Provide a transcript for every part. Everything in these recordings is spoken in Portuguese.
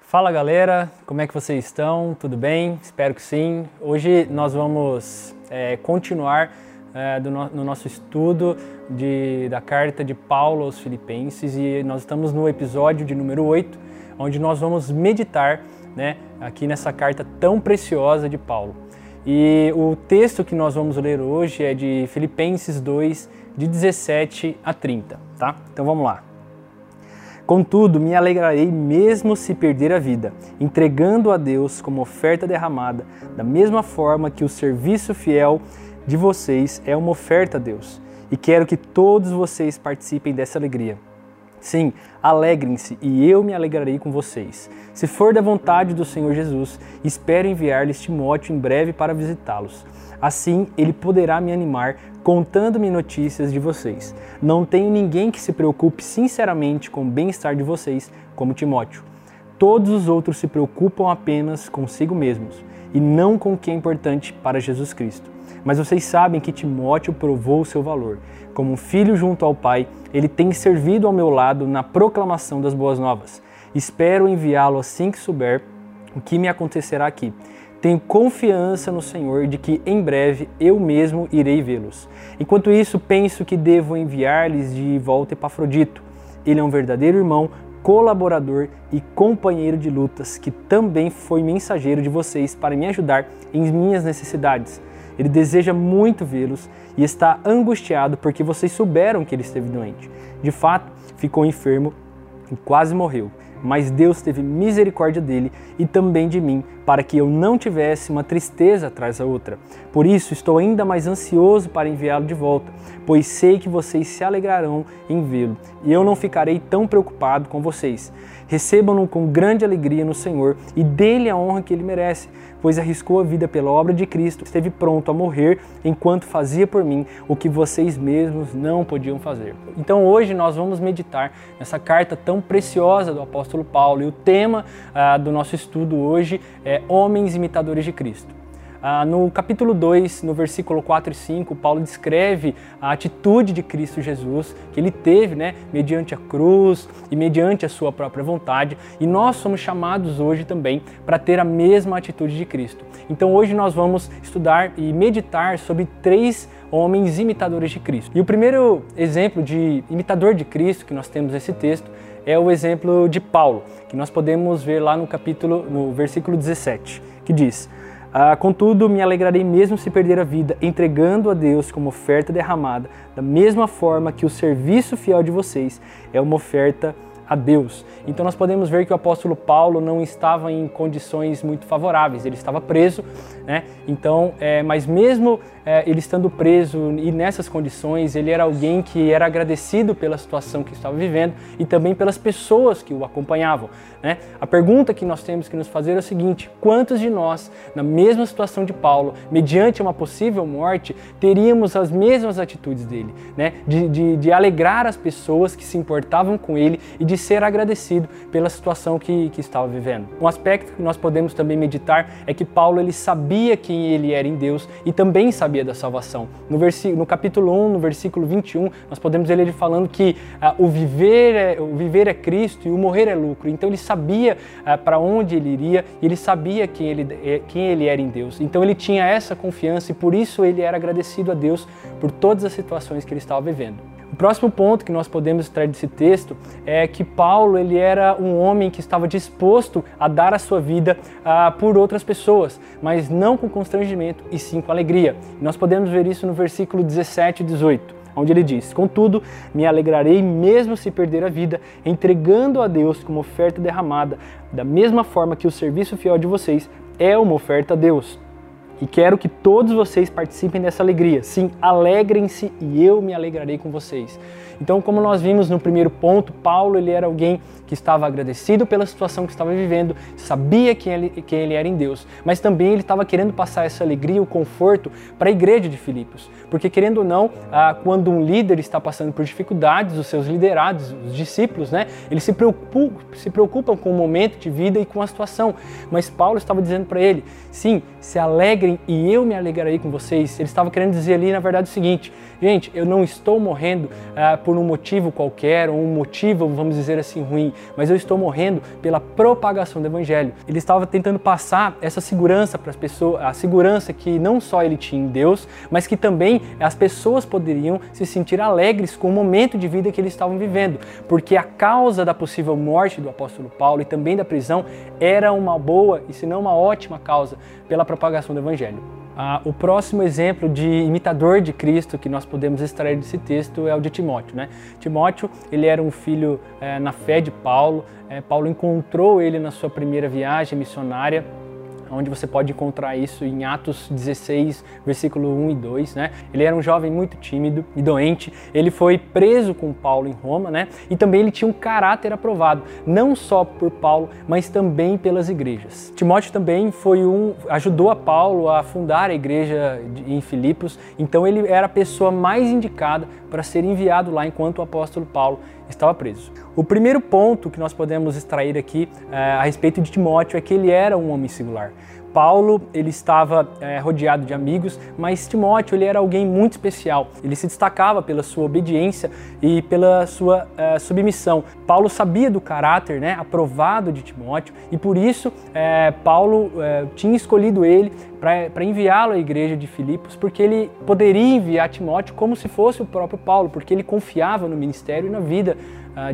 Fala galera, como é que vocês estão? Tudo bem? Espero que sim. Hoje nós vamos é, continuar é, do no, no nosso estudo de, da carta de Paulo aos Filipenses e nós estamos no episódio de número 8, onde nós vamos meditar né, aqui nessa carta tão preciosa de Paulo. E o texto que nós vamos ler hoje é de Filipenses 2, de 17 a 30, tá? Então vamos lá. Contudo, me alegrarei mesmo se perder a vida, entregando a Deus como oferta derramada, da mesma forma que o serviço fiel de vocês é uma oferta a Deus. E quero que todos vocês participem dessa alegria. Sim, alegrem-se e eu me alegrarei com vocês. Se for da vontade do Senhor Jesus, espero enviar-lhes Timóteo em breve para visitá-los. Assim, ele poderá me animar contando-me notícias de vocês. Não tenho ninguém que se preocupe sinceramente com o bem-estar de vocês, como Timóteo. Todos os outros se preocupam apenas consigo mesmos e não com o que é importante para Jesus Cristo. Mas vocês sabem que Timóteo provou o seu valor. Como um filho junto ao Pai, ele tem servido ao meu lado na proclamação das boas novas. Espero enviá-lo assim que souber o que me acontecerá aqui. Tenho confiança no Senhor de que em breve eu mesmo irei vê-los. Enquanto isso, penso que devo enviar-lhes de volta Epafrodito. Ele é um verdadeiro irmão, colaborador e companheiro de lutas, que também foi mensageiro de vocês para me ajudar em minhas necessidades. Ele deseja muito vê-los e está angustiado porque vocês souberam que ele esteve doente. De fato, ficou enfermo e quase morreu mas Deus teve misericórdia dele e também de mim, para que eu não tivesse uma tristeza atrás da outra. Por isso estou ainda mais ansioso para enviá-lo de volta, pois sei que vocês se alegrarão em vê-lo, e eu não ficarei tão preocupado com vocês. Recebam-no com grande alegria no Senhor e dê-lhe a honra que ele merece, pois arriscou a vida pela obra de Cristo, esteve pronto a morrer enquanto fazia por mim o que vocês mesmos não podiam fazer. Então hoje nós vamos meditar nessa carta tão preciosa do apóstolo Paulo e o tema ah, do nosso estudo hoje é Homens Imitadores de Cristo. Ah, no capítulo 2, no versículo 4 e 5, Paulo descreve a atitude de Cristo Jesus que ele teve, né, mediante a cruz e mediante a sua própria vontade, e nós somos chamados hoje também para ter a mesma atitude de Cristo. Então hoje nós vamos estudar e meditar sobre três homens imitadores de Cristo. E o primeiro exemplo de imitador de Cristo que nós temos nesse texto é o exemplo de Paulo, que nós podemos ver lá no capítulo, no versículo 17, que diz: ah, contudo, me alegrarei mesmo se perder a vida, entregando a Deus como oferta derramada, da mesma forma que o serviço fiel de vocês é uma oferta a Deus. Então nós podemos ver que o apóstolo Paulo não estava em condições muito favoráveis, ele estava preso, né? Então, é, mas mesmo é, ele estando preso e nessas condições, ele era alguém que era agradecido pela situação que estava vivendo e também pelas pessoas que o acompanhavam. Né? A pergunta que nós temos que nos fazer é o seguinte: quantos de nós, na mesma situação de Paulo, mediante uma possível morte, teríamos as mesmas atitudes dele, né? de, de, de alegrar as pessoas que se importavam com ele e de ser agradecido pela situação que, que estava vivendo? Um aspecto que nós podemos também meditar é que Paulo ele sabia quem ele era em Deus e também sabia da salvação. No, no capítulo 1, no versículo 21, nós podemos ler ele falando que uh, o, viver é, o viver é Cristo e o morrer é lucro. Então ele sabia uh, para onde ele iria e ele sabia quem ele, eh, quem ele era em Deus. Então ele tinha essa confiança e por isso ele era agradecido a Deus por todas as situações que ele estava vivendo. O próximo ponto que nós podemos extrair desse texto é que Paulo ele era um homem que estava disposto a dar a sua vida uh, por outras pessoas, mas não com constrangimento e sim com alegria. E nós podemos ver isso no versículo 17 e 18 onde ele diz: Contudo, me alegrarei mesmo se perder a vida, entregando a Deus como oferta derramada, da mesma forma que o serviço fiel de vocês é uma oferta a Deus. E quero que todos vocês participem dessa alegria. Sim, alegrem-se e eu me alegrarei com vocês. Então, como nós vimos no primeiro ponto, Paulo ele era alguém que estava agradecido pela situação que estava vivendo, sabia quem ele, quem ele era em Deus, mas também ele estava querendo passar essa alegria, o conforto para a igreja de Filipos. Porque, querendo ou não, ah, quando um líder está passando por dificuldades, os seus liderados, os discípulos, né, eles se preocupam, se preocupam com o momento de vida e com a situação. Mas Paulo estava dizendo para ele: sim, se alegrem alegrem e eu me alegrarei com vocês. Ele estava querendo dizer ali, na verdade, o seguinte: gente, eu não estou morrendo uh, por um motivo qualquer, ou um motivo, vamos dizer assim, ruim, mas eu estou morrendo pela propagação do Evangelho. Ele estava tentando passar essa segurança para as pessoas, a segurança que não só ele tinha em Deus, mas que também as pessoas poderiam se sentir alegres com o momento de vida que eles estavam vivendo, porque a causa da possível morte do apóstolo Paulo e também da prisão era uma boa e se não uma ótima causa pela propagação do evangelho. Ah, o próximo exemplo de imitador de Cristo que nós podemos extrair desse texto é o de Timóteo. Né? Timóteo ele era um filho é, na fé de Paulo. É, Paulo encontrou ele na sua primeira viagem missionária onde você pode encontrar isso em Atos 16, versículo 1 e 2, né? Ele era um jovem muito tímido e doente. Ele foi preso com Paulo em Roma, né? E também ele tinha um caráter aprovado, não só por Paulo, mas também pelas igrejas. Timóteo também foi um ajudou a Paulo a fundar a igreja em Filipos, então ele era a pessoa mais indicada para ser enviado lá enquanto o apóstolo Paulo estava preso. O primeiro ponto que nós podemos extrair aqui é, a respeito de Timóteo é que ele era um homem singular. Paulo ele estava é, rodeado de amigos, mas Timóteo ele era alguém muito especial. Ele se destacava pela sua obediência e pela sua é, submissão. Paulo sabia do caráter, né, aprovado de Timóteo e por isso é, Paulo tinha escolhido ele para enviá-lo à igreja de Filipos, porque ele poderia enviar Timóteo como se fosse o próprio Paulo, porque ele confiava no ministério e na vida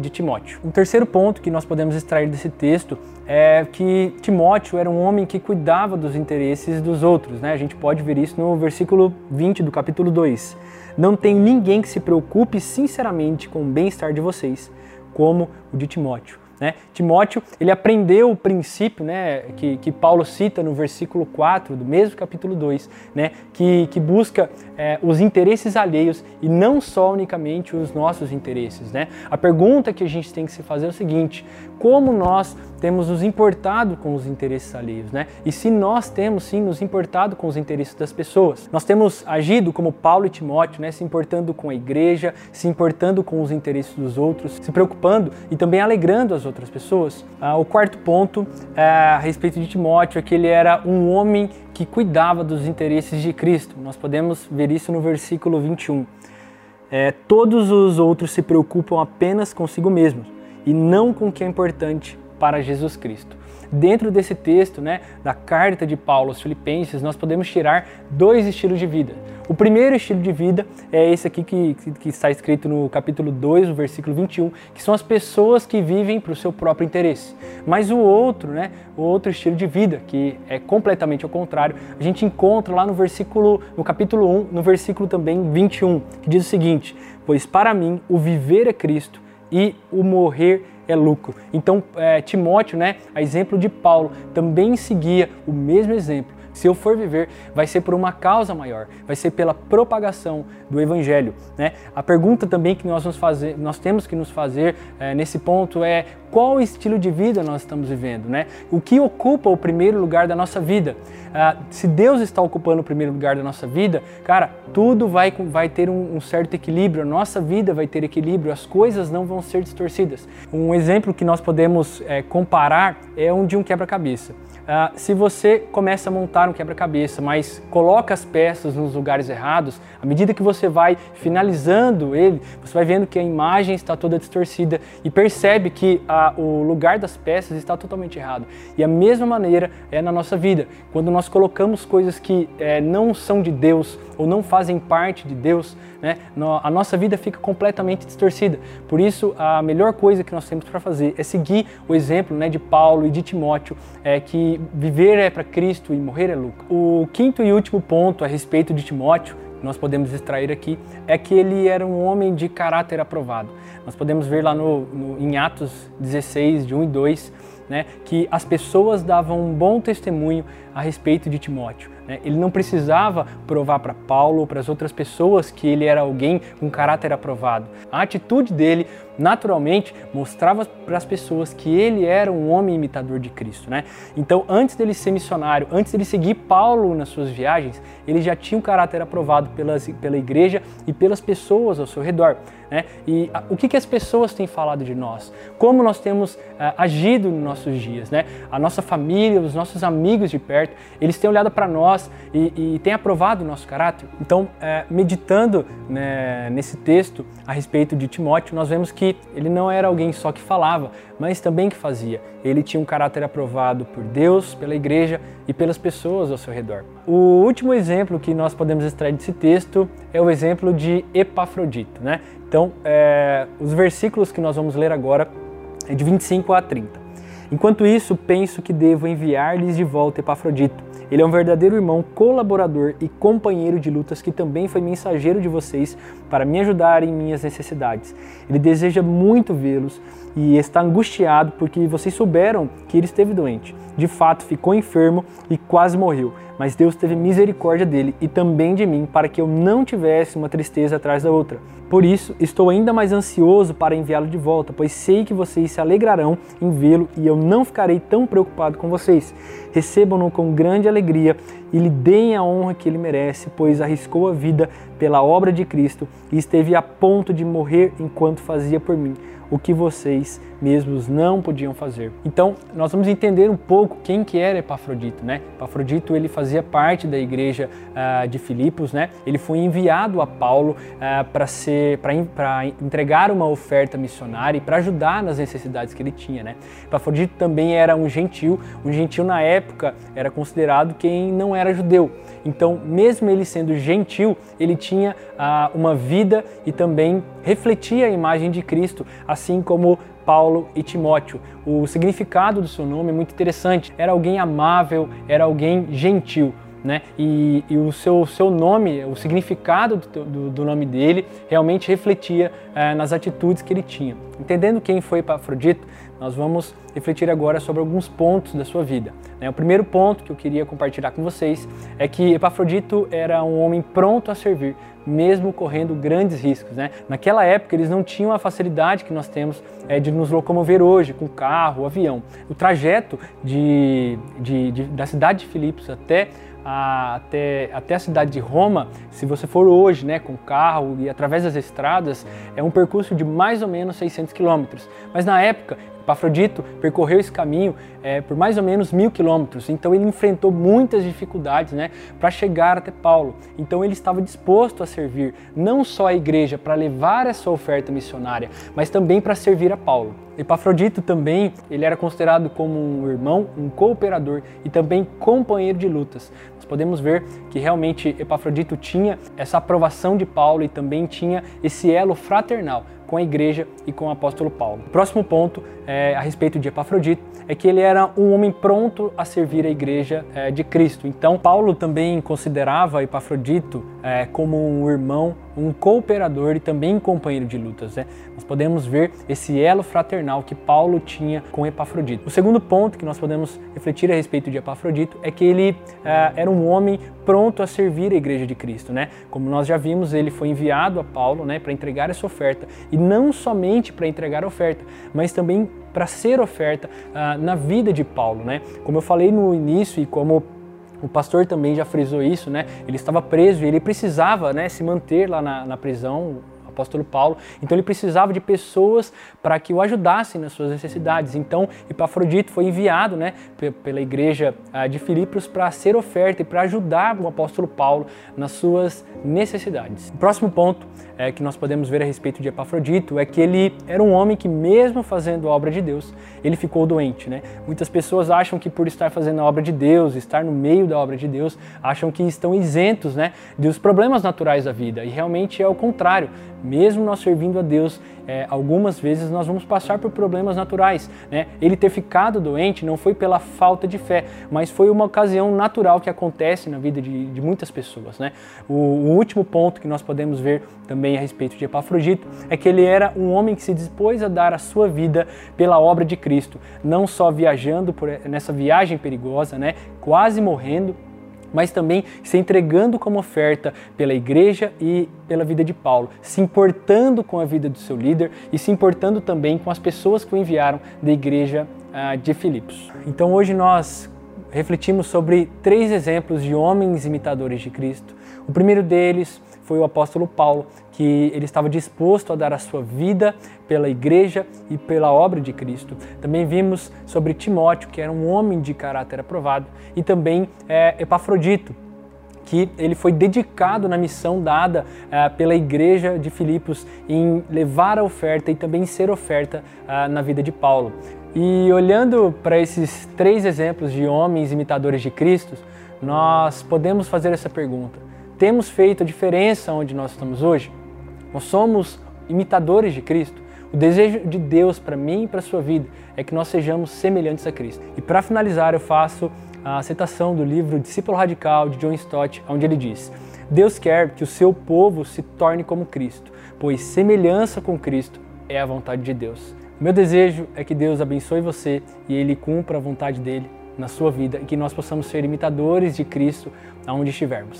de Timóteo. Um terceiro ponto que nós podemos extrair desse texto é que Timóteo era um homem que cuidava dos interesses dos outros. Né? A gente pode ver isso no versículo 20 do capítulo 2. Não tem ninguém que se preocupe sinceramente com o bem-estar de vocês, como o de Timóteo. Né? Timóteo, ele aprendeu o princípio né, que, que Paulo cita no versículo 4 do mesmo capítulo 2, né, que, que busca é, os interesses alheios e não só unicamente os nossos interesses. Né? A pergunta que a gente tem que se fazer é o seguinte, como nós temos nos importado com os interesses alheios, né? E se nós temos sim nos importado com os interesses das pessoas. Nós temos agido como Paulo e Timóteo, né? Se importando com a igreja, se importando com os interesses dos outros, se preocupando e também alegrando as outras pessoas. Ah, o quarto ponto é, a respeito de Timóteo é que ele era um homem que cuidava dos interesses de Cristo. Nós podemos ver isso no versículo 21. É, todos os outros se preocupam apenas consigo mesmos e não com o que é importante para Jesus Cristo. Dentro desse texto, né, da carta de Paulo aos Filipenses, nós podemos tirar dois estilos de vida. O primeiro estilo de vida é esse aqui que, que está escrito no capítulo 2, no versículo 21, que são as pessoas que vivem para o seu próprio interesse. Mas o outro, né, o outro estilo de vida, que é completamente ao contrário, a gente encontra lá no versículo, no capítulo 1, no versículo também 21, que diz o seguinte: Pois para mim o viver é Cristo e o morrer é lucro. Então, é, Timóteo, né, a exemplo de Paulo, também seguia o mesmo exemplo se eu for viver, vai ser por uma causa maior, vai ser pela propagação do Evangelho. Né? A pergunta também que nós, vamos fazer, nós temos que nos fazer é, nesse ponto é qual estilo de vida nós estamos vivendo, né? O que ocupa o primeiro lugar da nossa vida? Ah, se Deus está ocupando o primeiro lugar da nossa vida, cara, tudo vai, vai ter um, um certo equilíbrio, a nossa vida vai ter equilíbrio, as coisas não vão ser distorcidas. Um exemplo que nós podemos é, comparar é um de um quebra-cabeça. Uh, se você começa a montar um quebra-cabeça, mas coloca as peças nos lugares errados, à medida que você vai finalizando ele, você vai vendo que a imagem está toda distorcida e percebe que uh, o lugar das peças está totalmente errado. E a mesma maneira é na nossa vida. Quando nós colocamos coisas que eh, não são de Deus ou não fazem parte de Deus, né, a nossa vida fica completamente distorcida. Por isso, a melhor coisa que nós temos para fazer é seguir o exemplo né, de Paulo e de Timóteo, é que viver é para Cristo e morrer é lucro. O quinto e último ponto a respeito de Timóteo nós podemos extrair aqui é que ele era um homem de caráter aprovado. Nós podemos ver lá no, no, em Atos 16, de 1 e 2, né, que as pessoas davam um bom testemunho a respeito de Timóteo. Né? Ele não precisava provar para Paulo ou para as outras pessoas que ele era alguém com caráter aprovado. A atitude dele naturalmente mostrava para as pessoas que ele era um homem imitador de Cristo, né? Então, antes dele ser missionário, antes dele seguir Paulo nas suas viagens, ele já tinha um caráter aprovado pelas, pela igreja e pelas pessoas ao seu redor. Né? E a, o que, que as pessoas têm falado de nós? Como nós temos uh, agido nos nossos dias? Né? A nossa família, os nossos amigos de perto, eles têm olhado para nós e, e têm aprovado o nosso caráter. Então, uh, meditando né, nesse texto a respeito de Timóteo, nós vemos que ele não era alguém só que falava, mas também que fazia. Ele tinha um caráter aprovado por Deus, pela igreja e pelas pessoas ao seu redor. O último exemplo que nós podemos extrair desse texto é o exemplo de Epafrodito. Né? Então, é, os versículos que nós vamos ler agora é de 25 a 30. Enquanto isso, penso que devo enviar-lhes de volta Epafrodito. Ele é um verdadeiro irmão, colaborador e companheiro de lutas que também foi mensageiro de vocês para me ajudar em minhas necessidades. Ele deseja muito vê-los e está angustiado porque vocês souberam que ele esteve doente. De fato, ficou enfermo e quase morreu, mas Deus teve misericórdia dele e também de mim para que eu não tivesse uma tristeza atrás da outra. Por isso, estou ainda mais ansioso para enviá-lo de volta, pois sei que vocês se alegrarão em vê-lo e eu não ficarei tão preocupado com vocês. Recebam-no com grande alegria e lhe deem a honra que ele merece, pois arriscou a vida pela obra de Cristo e esteve a ponto de morrer enquanto fazia por mim o que vocês mesmos não podiam fazer. Então, nós vamos entender um pouco quem que era Epafrodito, né? Epafrodito, ele fazia parte da igreja uh, de Filipos, né? Ele foi enviado a Paulo uh, para ser para entregar uma oferta missionária e para ajudar nas necessidades que ele tinha, né? Epafrodito também era um gentil, um gentil na época era considerado quem não era judeu. Então, mesmo ele sendo gentil, ele tinha uma vida e também refletia a imagem de Cristo, assim como Paulo e Timóteo. O significado do seu nome é muito interessante. Era alguém amável, era alguém gentil. Né? E, e, o seu, seu nome, o significado do, do, do nome dele, realmente refletia eh, nas atitudes que ele tinha. Entendendo quem foi Epafrodito, nós vamos refletir agora sobre alguns pontos da sua vida. Né? O primeiro ponto que eu queria compartilhar com vocês é que Epafrodito era um homem pronto a servir, mesmo correndo grandes riscos. Né? Naquela época, eles não tinham a facilidade que nós temos é, de nos locomover hoje com carro, avião. O trajeto de, de, de, da cidade de Filipos até a, até, até a cidade de Roma, se você for hoje né, com carro e através das estradas, é um percurso de mais ou menos 600 quilômetros. Mas na época Epafrodito percorreu esse caminho é, por mais ou menos mil quilômetros, então ele enfrentou muitas dificuldades né, para chegar até Paulo. Então ele estava disposto a servir não só a igreja para levar essa oferta missionária, mas também para servir a Paulo. Epafrodito também ele era considerado como um irmão, um cooperador e também companheiro de lutas. Nós podemos ver que realmente Epafrodito tinha essa aprovação de Paulo e também tinha esse elo fraternal com a igreja e com o apóstolo Paulo. O próximo ponto é, a respeito de Epafrodito é que ele era um homem pronto a servir a igreja é, de Cristo. Então, Paulo também considerava Epafrodito é, como um irmão, um cooperador e também companheiro de lutas. Né? Nós podemos ver esse elo fraternal que Paulo tinha com Epafrodito. O segundo ponto que nós podemos refletir a respeito de Epafrodito é que ele é, era um homem pronto a servir a igreja de Cristo. Né? Como nós já vimos, ele foi enviado a Paulo né, para entregar essa oferta e não somente para entregar a oferta, mas também para ser oferta uh, na vida de Paulo, né? Como eu falei no início e como o pastor também já frisou isso, né? Ele estava preso e ele precisava, né, se manter lá na, na prisão apóstolo Paulo. Então ele precisava de pessoas para que o ajudassem nas suas necessidades. Então Epafrodito foi enviado né, pela igreja ah, de Filipos para ser oferta e para ajudar o apóstolo Paulo nas suas necessidades. O próximo ponto é, que nós podemos ver a respeito de Epafrodito é que ele era um homem que, mesmo fazendo a obra de Deus, ele ficou doente. Né? Muitas pessoas acham que por estar fazendo a obra de Deus, estar no meio da obra de Deus, acham que estão isentos né, dos problemas naturais da vida. E realmente é o contrário mesmo nós servindo a Deus, é, algumas vezes nós vamos passar por problemas naturais. Né? Ele ter ficado doente não foi pela falta de fé, mas foi uma ocasião natural que acontece na vida de, de muitas pessoas. Né? O, o, último ponto que nós podemos ver também a respeito de Epafrodito é que ele era um homem que se dispôs a dar a sua vida pela obra de Cristo, não só viajando por, nessa viagem perigosa, né? quase morrendo, mas também se entregando como oferta pela igreja e pela vida de Paulo, se importando com a vida do seu líder e se importando também com as pessoas que o enviaram da igreja uh, de Filipos. Então hoje nós refletimos sobre três exemplos de homens imitadores de Cristo. O primeiro deles foi o apóstolo Paulo, que ele estava disposto a dar a sua vida pela igreja e pela obra de Cristo. Também vimos sobre Timóteo, que era um homem de caráter aprovado, e também é, Epafrodito, que ele foi dedicado na missão dada é, pela igreja de Filipos em levar a oferta e também ser oferta é, na vida de Paulo. E olhando para esses três exemplos de homens imitadores de Cristo, nós podemos fazer essa pergunta: temos feito a diferença onde nós estamos hoje? Nós somos imitadores de Cristo. O desejo de Deus para mim e para a sua vida é que nós sejamos semelhantes a Cristo. E para finalizar, eu faço a citação do livro Discípulo Radical de John Stott, onde ele diz: Deus quer que o seu povo se torne como Cristo, pois semelhança com Cristo é a vontade de Deus. Meu desejo é que Deus abençoe você e ele cumpra a vontade dele na sua vida e que nós possamos ser imitadores de Cristo aonde estivermos.